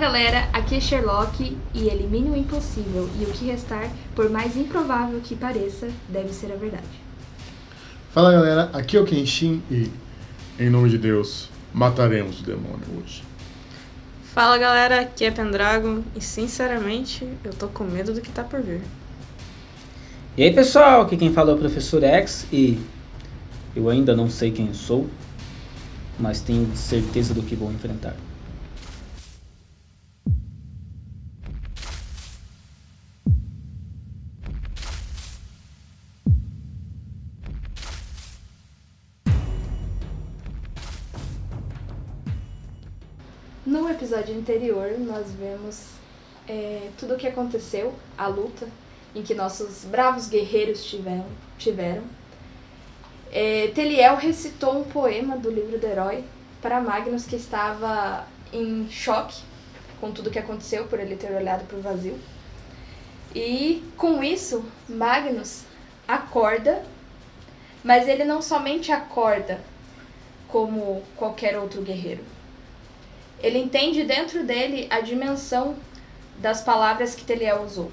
Fala galera, aqui é Sherlock e elimine o impossível e o que restar, por mais improvável que pareça, deve ser a verdade. Fala galera, aqui é o Kenshin e, em nome de Deus, mataremos o demônio hoje. Fala galera, aqui é Pendragon e sinceramente eu tô com medo do que tá por vir. E aí pessoal, aqui quem fala é o Professor X e eu ainda não sei quem sou, mas tenho certeza do que vou enfrentar. Episódio anterior, nós vemos é, tudo o que aconteceu, a luta em que nossos bravos guerreiros tiveram. tiveram. É, Teliel recitou um poema do livro do herói para Magnus, que estava em choque com tudo o que aconteceu por ele ter olhado para o vazio. E com isso, Magnus acorda, mas ele não somente acorda como qualquer outro guerreiro. Ele entende dentro dele a dimensão das palavras que Teliel usou.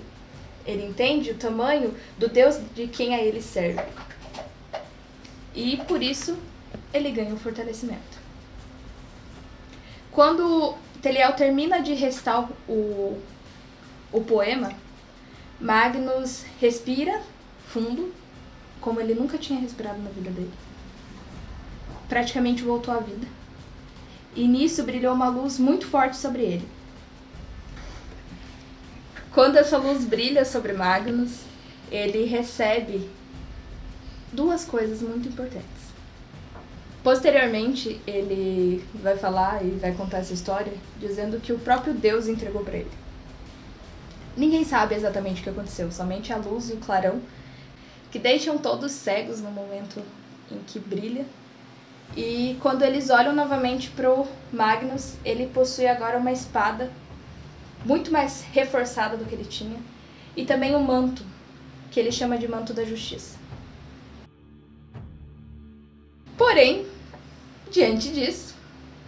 Ele entende o tamanho do Deus de quem a ele serve. E por isso ele ganha um fortalecimento. Quando Teliel termina de restar o, o poema, Magnus respira fundo, como ele nunca tinha respirado na vida dele. Praticamente voltou à vida. E nisso brilhou uma luz muito forte sobre ele. Quando essa luz brilha sobre Magnus, ele recebe duas coisas muito importantes. Posteriormente, ele vai falar e vai contar essa história dizendo que o próprio Deus entregou para ele. Ninguém sabe exatamente o que aconteceu, somente a luz e o clarão, que deixam todos cegos no momento em que brilha. E quando eles olham novamente pro Magnus, ele possui agora uma espada muito mais reforçada do que ele tinha, e também um manto, que ele chama de manto da justiça. Porém, diante disso,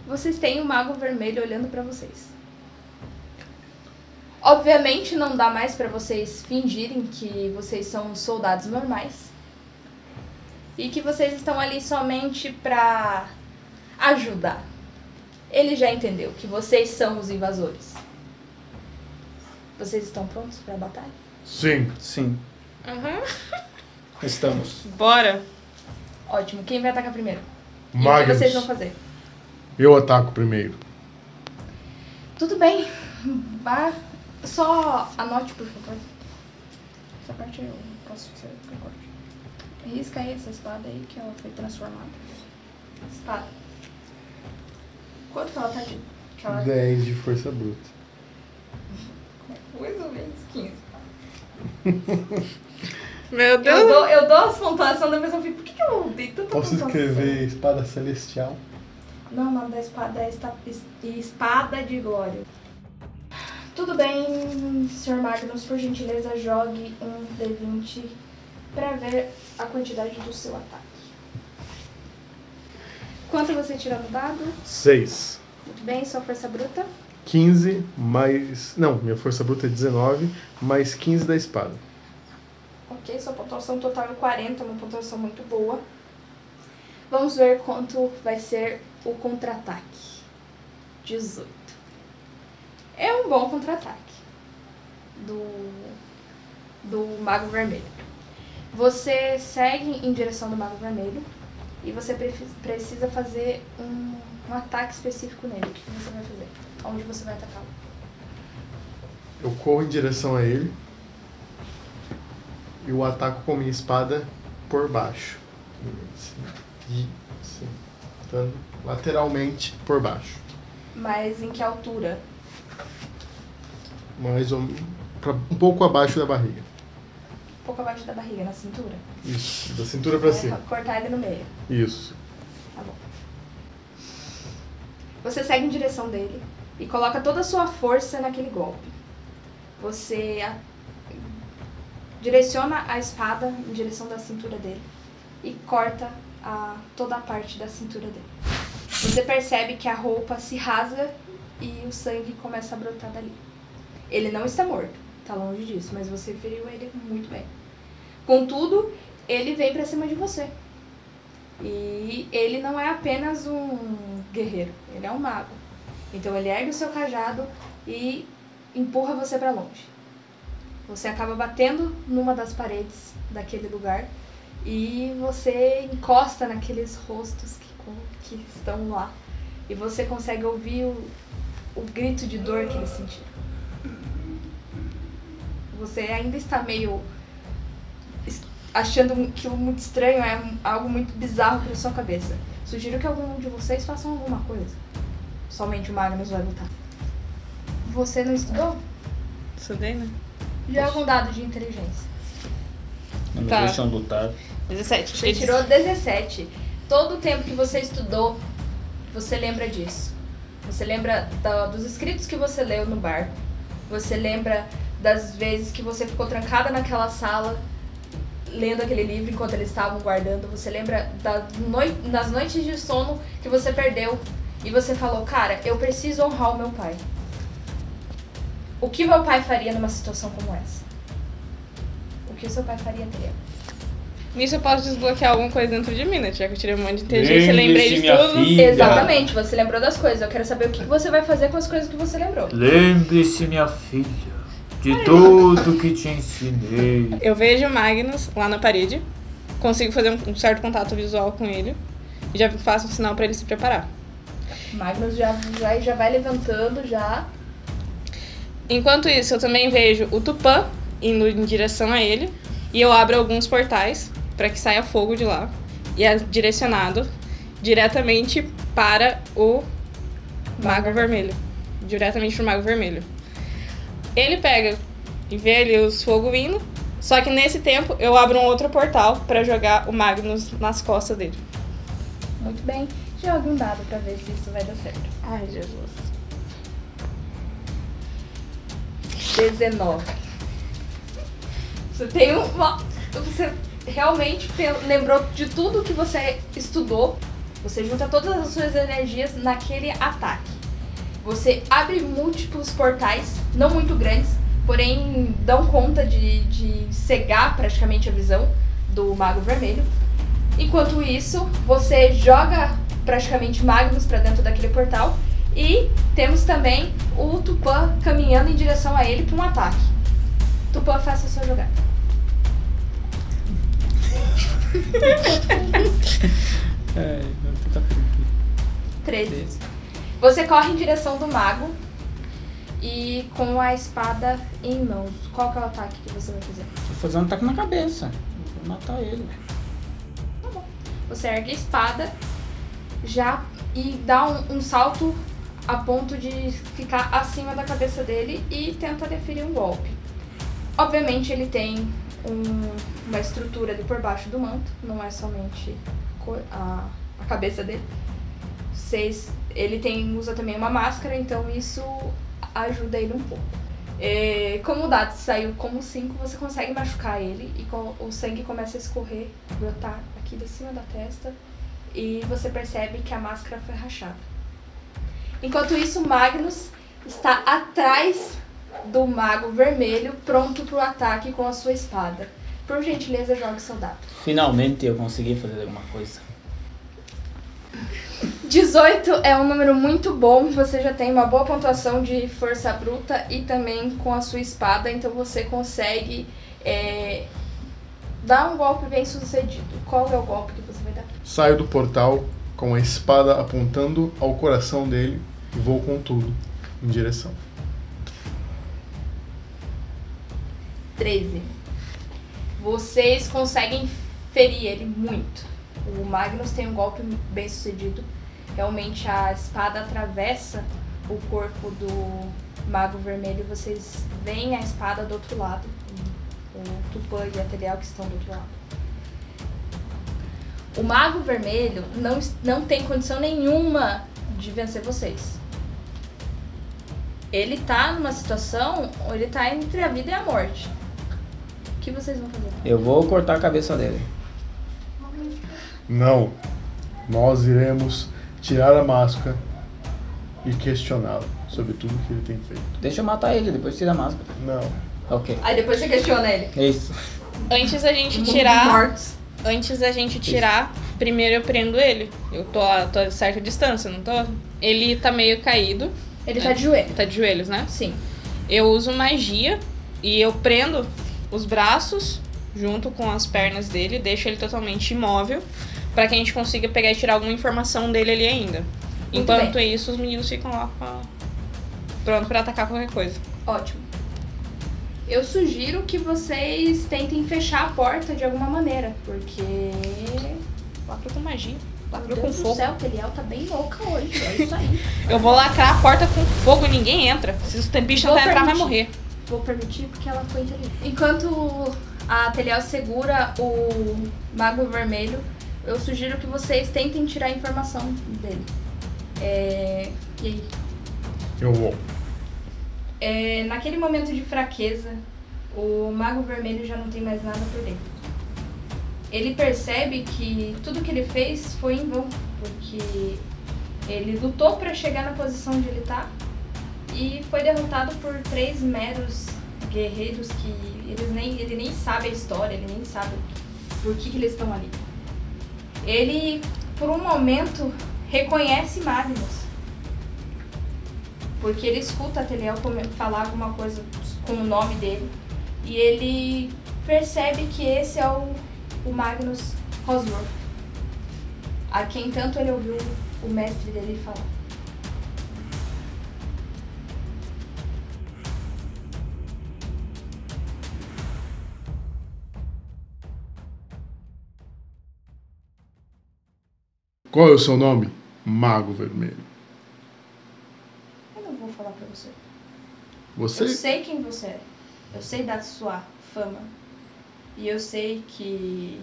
vocês têm o Mago Vermelho olhando para vocês. Obviamente não dá mais para vocês fingirem que vocês são soldados normais e que vocês estão ali somente para ajudar. Ele já entendeu que vocês são os invasores. Vocês estão prontos para a batalha? Sim. Sim, Aham. estamos. Bora! Ótimo. Quem vai atacar primeiro? E o que Magnus, vocês vão fazer? eu ataco primeiro. Tudo bem. Só anote, por favor. Essa parte eu posso eu corte. Risca aí essa espada aí que ela foi transformada. Espada. Quanto que ela tá de. Que ela... 10 de força bruta. Mais ou menos 15. Meu Deus! Eu dou, eu dou as pontuações da pessoa fica, por que, que eu dei tanta Posso escrever espada celestial? Não, o nome da espada é esta- Espada de Glória. Tudo bem, Sr. Magnus, por gentileza, jogue um D20 para ver a quantidade do seu ataque. Quanto você tirou no dado? 6. Muito bem, sua força bruta. 15 mais. Não, minha força bruta é 19, mais 15 da espada. Ok, sua pontuação total é 40, uma pontuação muito boa. Vamos ver quanto vai ser o contra-ataque. 18. É um bom contra-ataque do, do Mago Vermelho. Você segue em direção do Mago Vermelho e você pre- precisa fazer um, um ataque específico nele. O que você vai fazer? Onde você vai atacá-lo? Eu corro em direção a ele e o ataco com minha espada por baixo. E assim, dando lateralmente por baixo. Mas em que altura? Mais ou um pouco abaixo da barriga. Pouco abaixo da barriga, na cintura? Isso, da cintura pra É, cima. Cortar ele no meio. Isso. Tá bom. Você segue em direção dele e coloca toda a sua força naquele golpe. Você a- direciona a espada em direção da cintura dele e corta a, toda a parte da cintura dele. Você percebe que a roupa se rasga e o sangue começa a brotar dali. Ele não está morto, tá longe disso, mas você feriu ele muito bem. Contudo, ele vem pra cima de você. E ele não é apenas um guerreiro, ele é um mago. Então ele ergue o seu cajado e empurra você pra longe. Você acaba batendo numa das paredes daquele lugar e você encosta naqueles rostos que, que estão lá. E você consegue ouvir o, o grito de dor que eles sentiram. Você ainda está meio achando aquilo muito estranho, é algo muito bizarro para sua cabeça. Sugiro que algum de vocês façam alguma coisa. Somente o Magnus vai lutar. Você não estudou? Estudei, né? Joga um dado de inteligência. Não me Tá. deixam lutar. 17. Você tirou 17. Todo o tempo que você estudou, você lembra disso. Você lembra da- dos escritos que você leu no bar. Você lembra das vezes que você ficou trancada naquela sala lendo aquele livro enquanto eles estavam guardando. Você lembra da noi das noites de sono que você perdeu e você falou, cara, eu preciso honrar o meu pai. O que meu pai faria numa situação como essa? O que o seu pai faria, Teriel? Nisso eu posso desbloquear alguma coisa dentro de mim, né? Já que eu tirei um monte de inteligência, Lembre-se, lembrei de tudo. filha. Exatamente, você lembrou das coisas. Eu quero saber o que você vai fazer com as coisas que você lembrou. Lembre-se, minha filha, de tudo que te ensinei. Eu vejo o Magnus lá na parede, consigo fazer um, um certo contato visual com ele e já faço um sinal pra ele se preparar. Magnus já, já, já vai levantando, já. Enquanto isso, eu também vejo o Tupã indo em direção a ele e eu abro alguns portais para que saia fogo de lá e é direcionado diretamente para o Mago Vermelho. Diretamente pro Mago Vermelho. Ele pega e vê ali os fogos indo, só que nesse tempo eu abro um outro portal para jogar o Magnus nas costas dele. Muito bem. Jogue um dado pra ver se isso vai dar certo. Ai, Jesus. 19. Você tem uma. Você realmente lembrou de tudo que você estudou. Você junta todas as suas energias naquele ataque. Você abre múltiplos portais, não muito grandes, porém dão conta de, de cegar praticamente a visão do Mago Vermelho. Enquanto isso, você joga praticamente Magnus pra dentro daquele portal e temos também o Tupã caminhando em direção a ele para um ataque. Tupã, faça a sua jogada. É, meu puta que 13. Você corre em direção do mago e com a espada em mãos. Qual que é o ataque que você vai fazer? Vou fazer um ataque na cabeça. Vou matar ele. Você ergue a espada já e dá um, um salto a ponto de ficar acima da cabeça dele e tenta deferir um golpe. Obviamente ele tem um- uma estrutura ali por baixo do manto, não é somente a, a cabeça dele. Vocês, ele tem, usa também uma máscara, então isso ajuda ele um pouco. É, como o dado saiu como 5, você consegue machucar ele e com- o sangue começa a escorrer, brotar aqui de cima da testa e você percebe que a máscara foi rachada. Enquanto isso, Magnus está atrás do mago vermelho, pronto para o ataque com a sua espada. Por gentileza, jogue seu dado. Finalmente eu consegui fazer alguma coisa. 18 é um número muito bom, você já tem uma boa pontuação de força bruta e também com a sua espada, então você consegue é, dar um golpe bem sucedido. Qual é o golpe que você vai dar? Saio do portal com a espada apontando ao coração dele e vou com tudo em direção. 13. Vocês conseguem ferir ele muito. O Magnus tem um golpe bem sucedido. Realmente a espada atravessa o corpo do Mago Vermelho. Vocês veem a espada do outro lado. O Tupã e a Teriel que estão do outro lado. O Mago Vermelho não, não tem condição nenhuma de vencer vocês. Ele tá numa situação, ele tá entre a vida e a morte. O que vocês vão fazer? Eu vou cortar a cabeça dele. Não. Nós iremos tirar a máscara e questioná-lo sobre tudo que ele tem feito. Deixa eu matar ele, depois tira a máscara. Não. Ok. Aí depois você questiona ele. É isso. Antes da gente tirar. Antes da gente tirar, primeiro eu prendo ele. Eu tô a, tô a certa distância, não tô? Ele tá meio caído. Ele tá de joelho. Tá de joelhos, né? Sim. Eu uso magia e eu prendo os braços junto com as pernas dele, deixo ele totalmente imóvel pra que a gente consiga pegar e tirar alguma informação dele ali ainda. Enquanto isso, os meninos ficam lá com a- pronto pra atacar qualquer coisa. Ótimo. Eu sugiro que vocês tentem fechar a porta de alguma maneira, porque. Lacrou com magia. Meu Lacrou com Deus do fogo. céu, Telial tá bem louca hoje. É isso aí. Eu vou lacrar a porta com fogo e ninguém entra. Se os bichos Vou tentar entrar, vai morrer. Vou permitir porque ela foi inteligente. Enquanto a Telial segura o Mago Vermelho, eu sugiro que vocês tentem tirar a informação dele. É... E aí? Eu vou. É, naquele momento de fraqueza, o Mago Vermelho já não tem mais nada por dentro. Ele percebe que tudo que ele fez foi em vão, porque ele lutou para chegar na posição onde ele tá e foi derrotado por três meros guerreiros que eles nem, ele nem sabe a história, ele nem sabe por que, que eles estão ali. Ele, por um momento, reconhece Magnus. Porque ele escuta a Teliel come- falar alguma coisa com o nome dele. E ele percebe que esse é o, o Magnus Rosworth. A quem tanto ele ouviu o mestre dele falar. Qual é o seu nome? Mago Vermelho. Eu não vou falar pra você. Você. Eu sei quem você é. Eu sei da sua fama. E eu sei que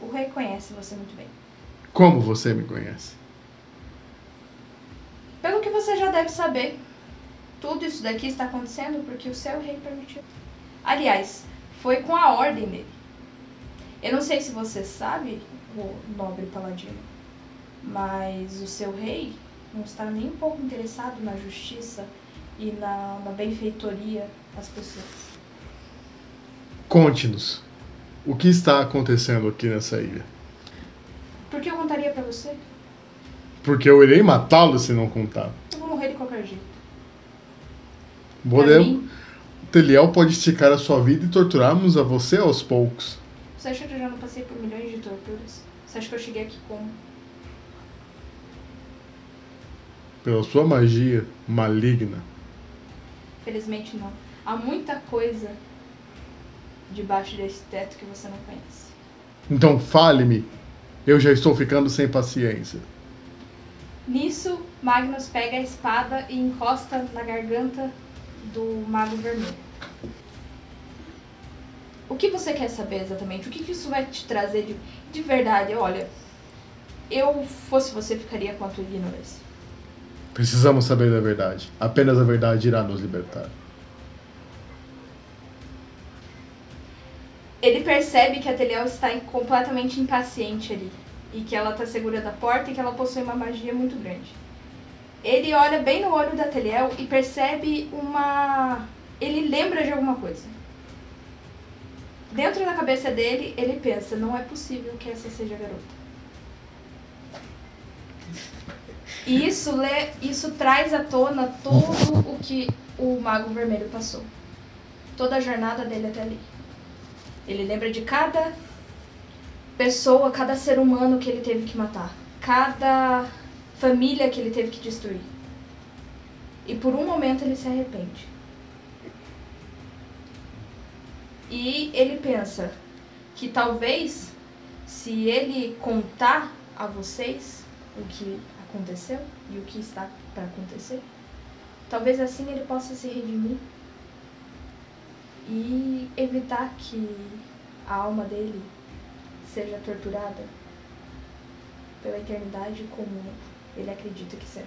o rei conhece você muito bem. Como você me conhece? Pelo que você já deve saber, tudo isso daqui está acontecendo porque o seu rei permitiu. Aliás, foi com a ordem dele. Eu não sei se você sabe, o nobre paladino, mas o seu rei não está nem um pouco interessado na justiça e na, na benfeitoria das pessoas. Conte-nos. O que está acontecendo aqui nessa ilha? Por que eu contaria pra você? Porque eu irei matá-lo se não contar. Eu vou morrer de qualquer jeito. Podemos. mim, Teliel pode esticar a sua vida e torturarmos a você aos poucos. Você acha que eu já não passei por milhões de torturas? Você acha que eu cheguei aqui como? Pela sua magia maligna. Felizmente não. Há muita coisa debaixo desse teto que você não conhece. Então fale-me. Eu já estou ficando sem paciência. Nisso, Magnus pega a espada e encosta na garganta do Mago Vermelho. O que você quer saber exatamente? O que, que isso vai te trazer de, de verdade? Olha, eu fosse você, ficaria com a tua ignorância. Precisamos saber da verdade. Apenas a verdade irá nos libertar. Ele percebe que a Teliel está completamente impaciente ali. E que ela está segura da porta e que ela possui uma magia muito grande. Ele olha bem no olho da Teliel e percebe uma. Ele lembra de alguma coisa. Dentro da cabeça dele, ele pensa: não é possível que essa seja a garota. E isso, lê, isso traz à tona todo o que o Mago Vermelho passou. Toda a jornada dele até ali. Ele lembra de cada pessoa, cada ser humano que ele teve que matar, cada família que ele teve que destruir. E por um momento ele se arrepende. E ele pensa que talvez, se ele contar a vocês o que aconteceu e o que está para acontecer, talvez assim ele possa se redimir e evitar que a alma dele seja torturada pela eternidade como ele acredita que será.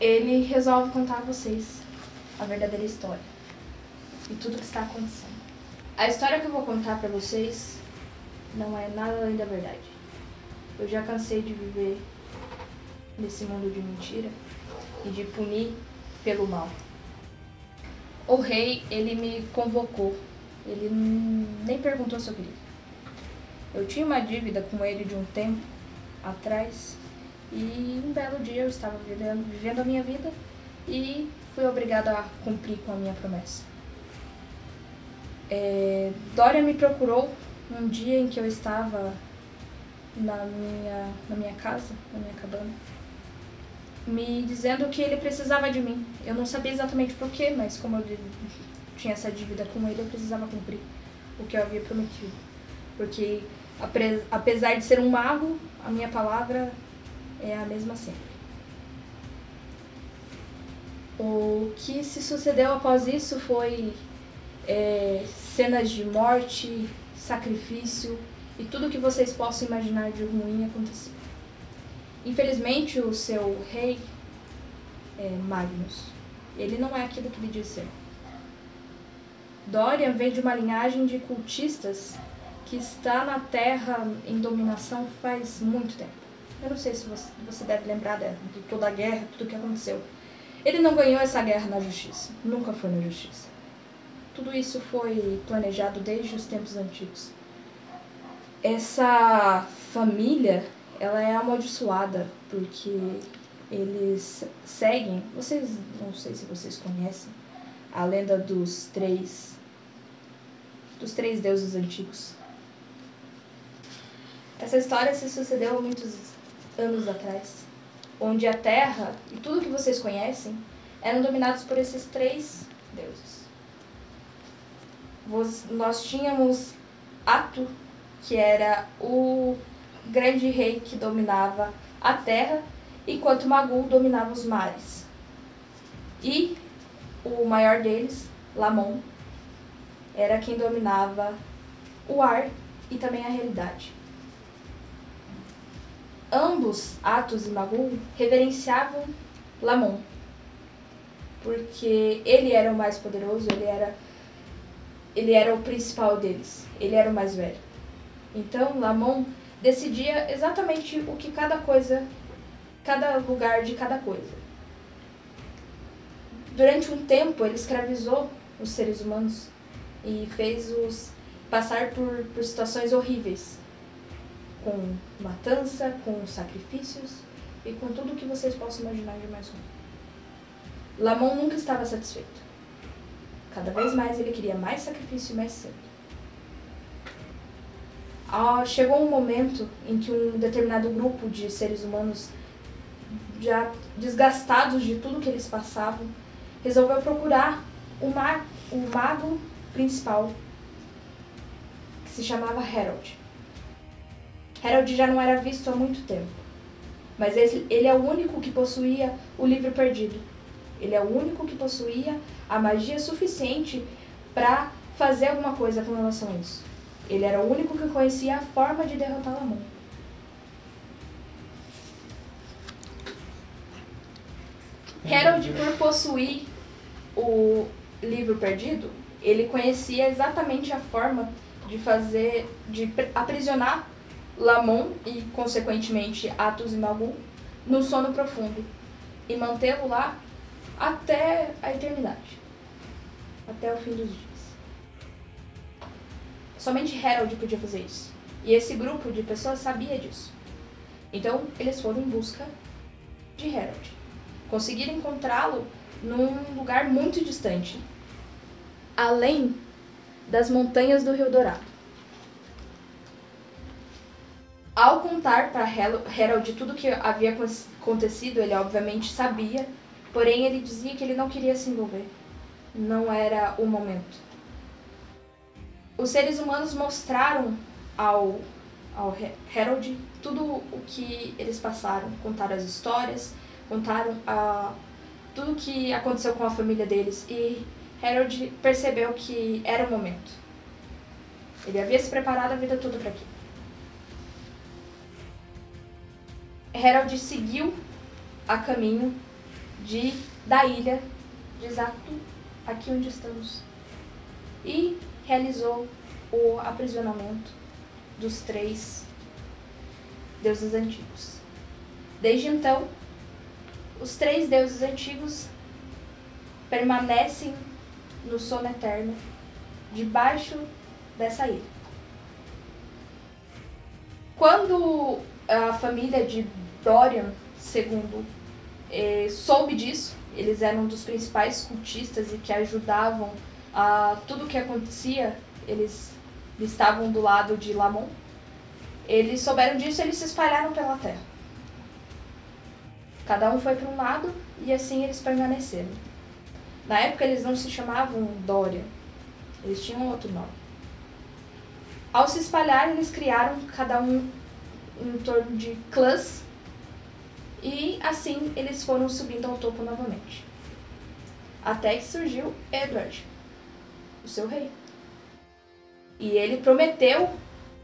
Ele resolve contar a vocês a verdadeira história e tudo que está acontecendo. A história que eu vou contar para vocês não é nada além da verdade. Eu já cansei de viver nesse mundo de mentira e de punir pelo mal. O rei, ele me convocou. Ele nem perguntou eu queria. Eu tinha uma dívida com ele de um tempo atrás e um belo dia eu estava vivendo, vivendo a minha vida e fui obrigada a cumprir com a minha promessa. É, Dória me procurou um dia em que eu estava na minha, na minha casa, na minha cabana, me dizendo que ele precisava de mim. Eu não sabia exatamente porquê, mas como eu tinha essa dívida com ele, eu precisava cumprir o que eu havia prometido. Porque, apesar de ser um mago, a minha palavra é a mesma sempre. O que se sucedeu após isso foi é, cenas de morte, sacrifício e tudo que vocês possam imaginar de ruim aconteceu. Infelizmente, o seu rei, é, Magnus, ele não é aquilo que ele diz ser. Dorian vem de uma linhagem de cultistas que está na Terra em dominação faz muito tempo. Eu não sei se você, você deve lembrar de, de toda a guerra, tudo que aconteceu. Ele não ganhou essa guerra na justiça, nunca foi na justiça. Tudo isso foi planejado desde os tempos antigos. Essa família, ela é amaldiçoada porque eles seguem, vocês não sei se vocês conhecem a lenda dos três dos três deuses antigos. Essa história se sucedeu há muitos anos atrás, onde a Terra e tudo que vocês conhecem eram dominados por esses três deuses. Nós tínhamos Atu, que era o grande rei que dominava a terra, enquanto Magul dominava os mares. E o maior deles, Lamon, era quem dominava o ar e também a realidade. Ambos, Atos e Magul, reverenciavam Lamon, porque ele era o mais poderoso, ele era ele era o principal deles, ele era o mais velho. Então, Lamon decidia exatamente o que cada coisa, cada lugar de cada coisa. Durante um tempo, ele escravizou os seres humanos e fez-os passar por, por situações horríveis, com matança, com sacrifícios e com tudo o que vocês possam imaginar de mais ruim. Lamon nunca estava satisfeito. Cada vez mais ele queria mais sacrifício e mais sangue. Ah, chegou um momento em que um determinado grupo de seres humanos, já desgastados de tudo que eles passavam, resolveu procurar o, ma o mago principal, que se chamava Harold. Harold já não era visto há muito tempo, mas ele, é o único que possuía o livro perdido. Ele é o único que possuía a magia suficiente para fazer alguma coisa com relação a isso. Ele era o único que conhecia a forma de derrotar Lamon. Harold, por possuir o livro perdido, ele conhecia exatamente a forma de fazer, de aprisionar Lamon e, consequentemente, Atos e Magul no sono profundo e mantê-lo lá até a eternidade, até o fim dos dias. Somente Harold podia fazer isso. E esse grupo de pessoas sabia disso. Então, eles foram em busca de Harold. Conseguiram encontrá-lo num lugar muito distante, além das montanhas do Rio Dourado. Ao contar para Harold tudo o que havia acon- acontecido, ele obviamente sabia, porém ele dizia que ele não queria se envolver. Não era o momento. Os seres humanos mostraram ao, ao Harold tudo o que eles passaram, contaram as histórias, contaram a, tudo o que aconteceu com a família deles e Harold percebeu que era o momento. Ele havia se preparado a vida toda para aquilo. Harold seguiu a caminho de da ilha de Zatu, aqui onde estamos, e realizou o aprisionamento dos três deuses antigos. Desde então, os três deuses antigos permanecem no sono eterno debaixo dessa ilha. Quando a família de Dorian II eh, soube disso, eles eram um dos principais cultistas e que ajudavam a tudo o que acontecia, eles estavam do lado de Lamon. Eles souberam disso e eles se espalharam pela terra. Cada um foi para um lado e assim eles permaneceram. Na época eles não se chamavam Dória, eles tinham outro nome. Ao se espalhar, eles criaram cada um em torno de clãs e assim eles foram subindo ao topo novamente. Até que surgiu Edward, o seu rei. E ele prometeu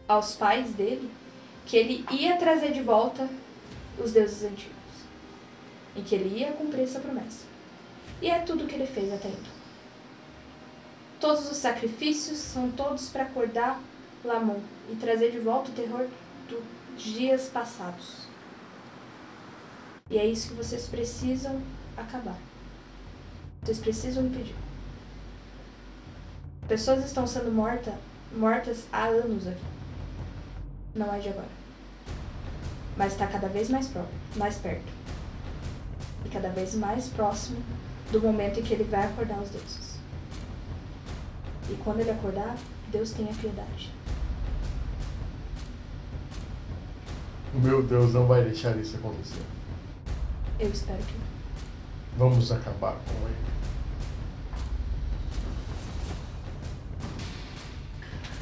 aos pais dele que ele ia trazer de volta os deuses antigos. E que ele ia cumprir essa promessa. E é tudo que ele fez até então. Todos os sacrifícios são todos para acordar Lamon e trazer de volta o terror dos dias passados. E é isso que vocês precisam acabar. Vocês precisam impedir. Pessoas estão sendo morta, mortas há anos aqui. Não é de agora. Mas está cada vez mais, pro, mais perto. E cada vez mais próximo do momento em que ele vai acordar os deuses. E quando ele acordar, Deus tenha piedade. Meu Deus não vai deixar isso acontecer. Eu espero que não. Vamos acabar com ele.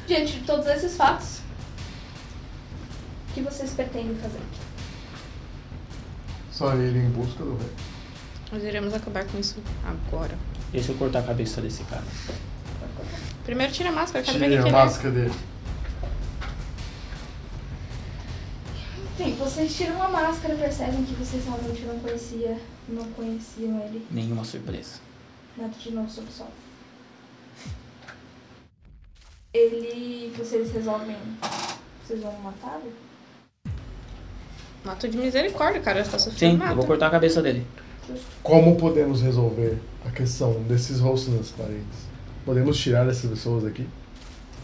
Diante de todos esses fatos, o que vocês pretendem fazer? Só ele em busca do rei. Nós iremos acabar com isso agora. Deixa eu cortar a cabeça desse cara. Primeiro tira a máscara, eu quero ver Tire quem a que ele é. máscara dele. Vocês tiram a máscara, percebem que vocês realmente não conhecia, não conheciam ele. Nenhuma surpresa. Nada de novo sobre o sol. Ele. Vocês resolvem. Vocês vão matá-lo? Mato de misericórdia, cara. Tá sofrendo Sim, mata. eu vou cortar a cabeça dele. Como podemos resolver a questão desses rostos nas paredes? Podemos tirar essas pessoas daqui?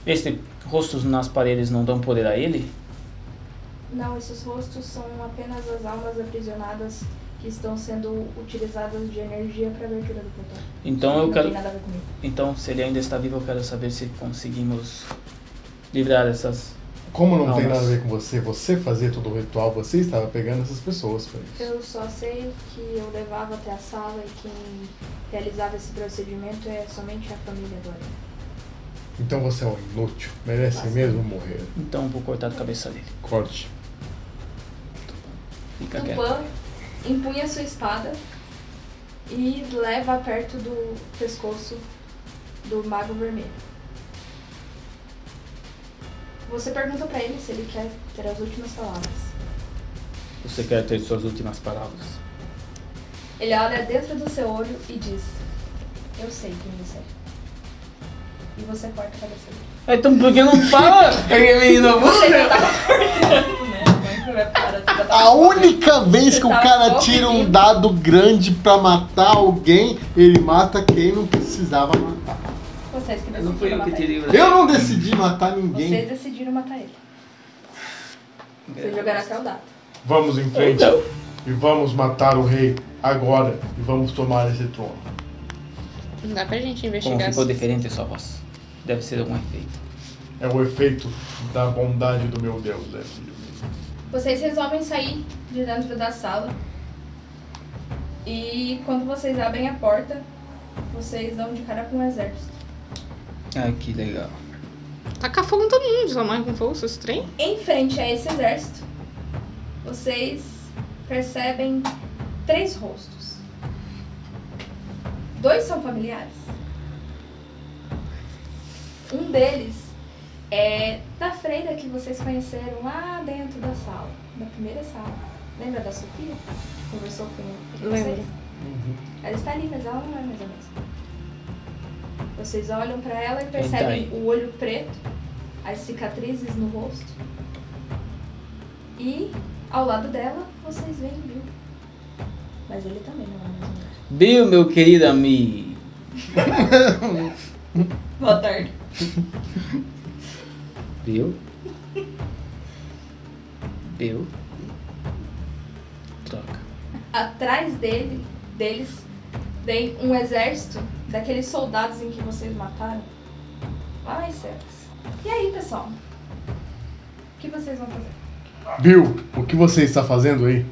Esse rostos nas paredes não dão poder a ele? Não, esses rostos são apenas as almas aprisionadas que estão sendo utilizadas de energia para abertura do portão. Então eu não quero. tem nada a ver comigo. Então, se ele ainda está vivo, eu quero saber se conseguimos livrar essas. Como não, Não, tem nada a ver com você, você fazia todo o ritual, você estava pegando essas pessoas para isso. Eu só sei que eu levava até a sala e quem realizava esse procedimento é somente a família do. Então você é um inútil, merece Mas- mesmo morrer. Então vou cortar a cabeça dele. Corte. Fica. Tupã empunha sua espada e leva perto do pescoço do Mago Vermelho. Você pergunta pra ele se ele quer ter as últimas palavras. Você quer ter suas últimas palavras? Ele olha dentro do seu olho e diz: Eu sei quem você é. E você corta a cabeça dele. Então por que não fala? Ele me ensinou A única vez que o Tá cara tira um dado grande pra matar alguém, ele mata quem não precisava matar. Vocês que Não fui decidiram eu que matar tirei ele. Eu não decidi matar ninguém. Vocês decidiram matar ele. Vocês jogaram até o dado. Vamos em frente Então. e vamos matar o rei agora e vamos tomar esse trono. Não dá pra gente Como investigar. ficou diferente a sua voz? Deve ser algum efeito. É o efeito da bondade do meu Deus, é filho. Vocês resolvem sair de dentro da sala. E quando vocês abrem a porta, vocês dão de cara com um exército. Ai, que legal. Tacar fogo em todo mundo, sua mãe com fogo, seus trem. Em frente a esse exército, vocês percebem três rostos. Dois são familiares. Um deles é da freira que vocês conheceram lá dentro da sala, da primeira sala. Lembra da Sofia? Que conversou com? Lembro. Ela está ali, mas ela não é mais a mesma. Vocês olham pra ela e tá percebem aí? o olho preto, as cicatrizes no rosto. E ao lado dela, vocês veem o Bill. Mas ele também não é no mesmo lugar. Bill, meu querido amigo. Boa tarde. Bill? Bill? Troca. Atrás dele, deles, vem um exército daqueles soldados em que vocês mataram. Ai, céus. E aí, pessoal? O que vocês vão fazer? Bill, o que você está fazendo aí?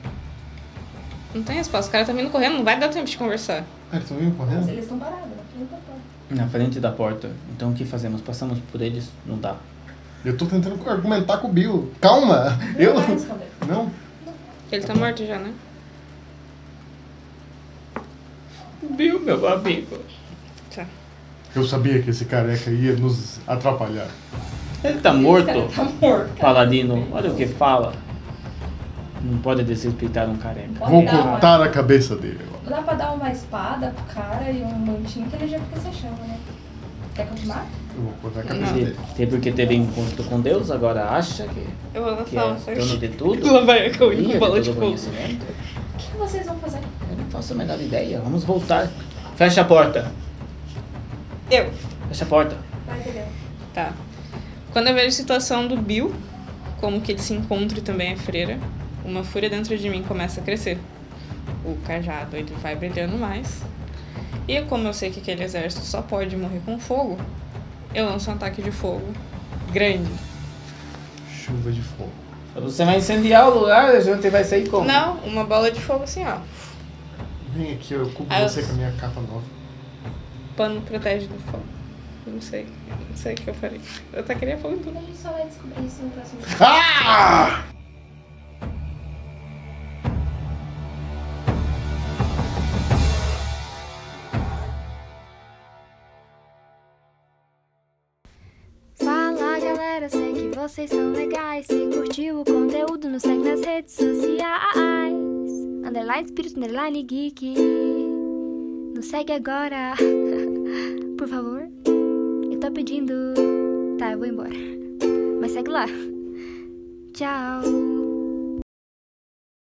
Não tem resposta. Os caras estão vindo correndo, não vai dar tempo de conversar. Ah, eles estão vindo correndo? Eles estão parados na frente da porta. Na frente da porta. Então o que fazemos? Passamos por eles? Não dá. Eu tô tentando argumentar com o Bill. Calma! Eu. Não vai responder. Não? Ele tá morto já, né? Bill, meu amigo. Tá. Eu sabia que esse careca ia nos atrapalhar. Ele tá morto. Tá morto. Paladino, olha o que fala. Não pode desrespeitar um careca. Vou dar uma- cortar a cabeça dele agora. Dá pra dar uma espada pro cara e um mantinho que ele já fica se achando, né? Quer continuar? Eu vou cortar a cabeça Não. dele. Tem porque teve encontro com Deus, agora acha que, Eu vou que lançar é dono de tudo? Lá vai a Ih, com bola é de fogo. O que vocês vão fazer? Eu não faço a menor ideia. Vamos voltar. Fecha a porta. Eu. Fecha a porta. Vai entender. Tá. Quando eu vejo a situação do Bill, como que ele se encontra e também a freira, uma fúria dentro de mim começa a crescer. O cajado ele vai brilhando mais. E como eu sei que aquele exército só pode morrer com fogo, eu lanço um ataque de fogo grande. Chuva de fogo. Você vai incendiar o lugar, a gente vai sair como? Não, uma bola de fogo assim, ó. Vem aqui, eu cubro Ah, eu- você com a minha capa nova. Pano protege do fogo. Não sei. Não sei o que eu farei. Eu taqueria fogo em tudo. A gente só vai descobrir isso no próximo vídeo. Ah! Vocês são legais. Se curtiu o conteúdo, nos segue nas redes sociais. Underline Espírito, underline Geek. Nos segue agora, por favor. Eu tô pedindo. Tá, eu vou embora. Mas segue lá. Tchau.